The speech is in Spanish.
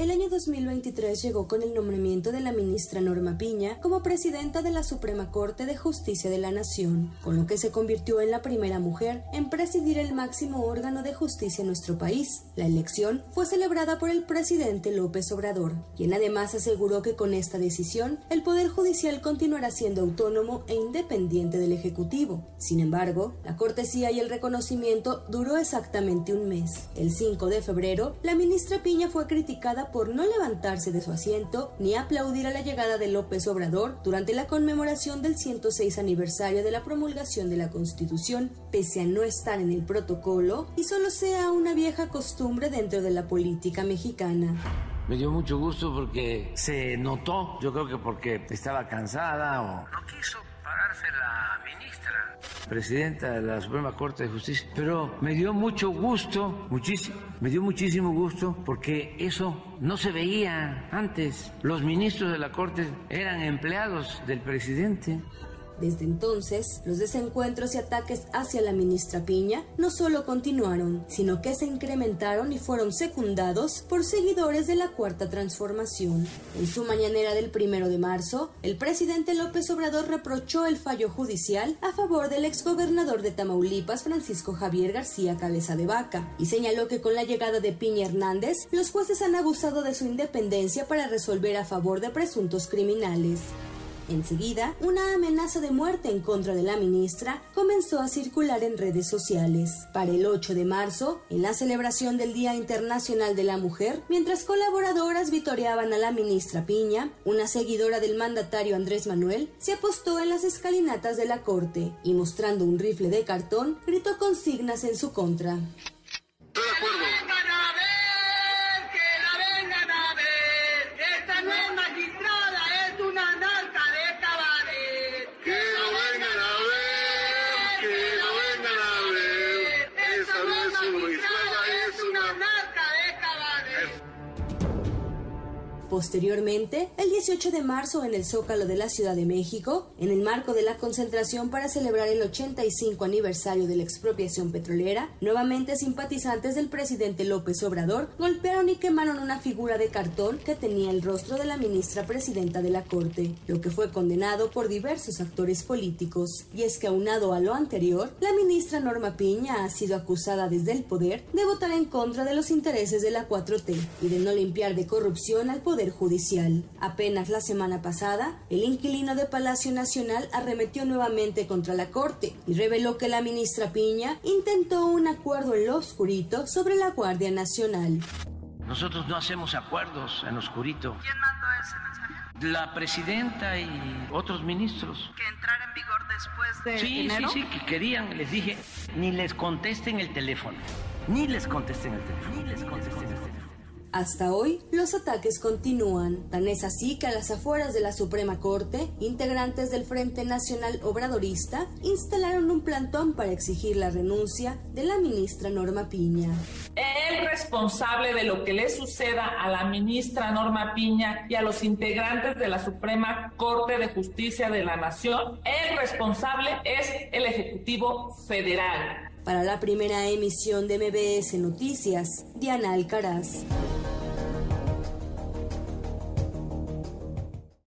El año 2023 llegó con el nombramiento de la ministra Norma Piña como presidenta de la Suprema Corte de Justicia de la Nación, con lo que se convirtió en la primera mujer en presidir el máximo órgano de justicia en nuestro país. La elección fue celebrada por el presidente López Obrador, quien además aseguró que con esta decisión el Poder Judicial continuará siendo autónomo e independiente del Ejecutivo. Sin embargo, la cortesía y el reconocimiento duró exactamente un mes. El 5 de febrero, la ministra Piña fue criticada por no levantarse de su asiento ni aplaudir a la llegada de López Obrador durante la conmemoración del 106 aniversario de la promulgación de la Constitución, pese a no estar en el protocolo y solo sea una vieja costumbre dentro de la política mexicana. Me dio mucho gusto porque se notó, yo creo que porque estaba cansada o no quiso la ministra, presidenta de la Suprema Corte de Justicia, pero me dio mucho gusto, muchísimo, me dio muchísimo gusto porque eso no se veía antes. Los ministros de la Corte eran empleados del presidente. Desde entonces, los desencuentros y ataques hacia la ministra Piña no solo continuaron, sino que se incrementaron y fueron secundados por seguidores de la Cuarta Transformación. En su mañanera del primero de marzo, el presidente López Obrador reprochó el fallo judicial a favor del exgobernador de Tamaulipas, Francisco Javier García Cabeza de Vaca, y señaló que con la llegada de Piña Hernández, los jueces han abusado de su independencia para resolver a favor de presuntos criminales. Enseguida, una amenaza de muerte en contra de la ministra comenzó a circular en redes sociales. Para el 8 de marzo, en la celebración del Día Internacional de la Mujer, mientras colaboradoras vitoreaban a la ministra Piña, una seguidora del mandatario Andrés Manuel se apostó en las escalinatas de la corte y mostrando un rifle de cartón, gritó consignas en su contra. Posteriormente, el 18 de marzo en el Zócalo de la Ciudad de México, en el marco de la concentración para celebrar el 85 aniversario de la expropiación petrolera, nuevamente simpatizantes del presidente López Obrador golpearon y quemaron una figura de cartón que tenía el rostro de la ministra presidenta de la Corte, lo que fue condenado por diversos actores políticos. Y es que aunado a lo anterior, la ministra Norma Piña ha sido acusada desde el poder de votar en contra de los intereses de la 4T y de no limpiar de corrupción al poder Judicial. Apenas la semana pasada, el inquilino de Palacio Nacional arremetió nuevamente contra la Corte y reveló que la ministra Piña intentó un acuerdo en lo oscurito sobre la Guardia Nacional. Nosotros no hacemos acuerdos en lo oscurito. ¿Quién mandó ese mensaje? La presidenta y otros ministros. Que entrara en vigor después de sí, enero. Sí, sí, que querían. Les dije, ni les contesten el teléfono. Ni les contesten el teléfono. Ni les contesten el teléfono. Hasta hoy, los ataques continúan. Tan es así que a las afueras de la Suprema Corte, integrantes del Frente Nacional Obradorista instalaron un plantón para exigir la renuncia de la ministra Norma Piña. El responsable de lo que le suceda a la ministra Norma Piña y a los integrantes de la Suprema Corte de Justicia de la Nación, el responsable es el Ejecutivo Federal. Para la primera emisión de MBS Noticias, Diana Alcaraz.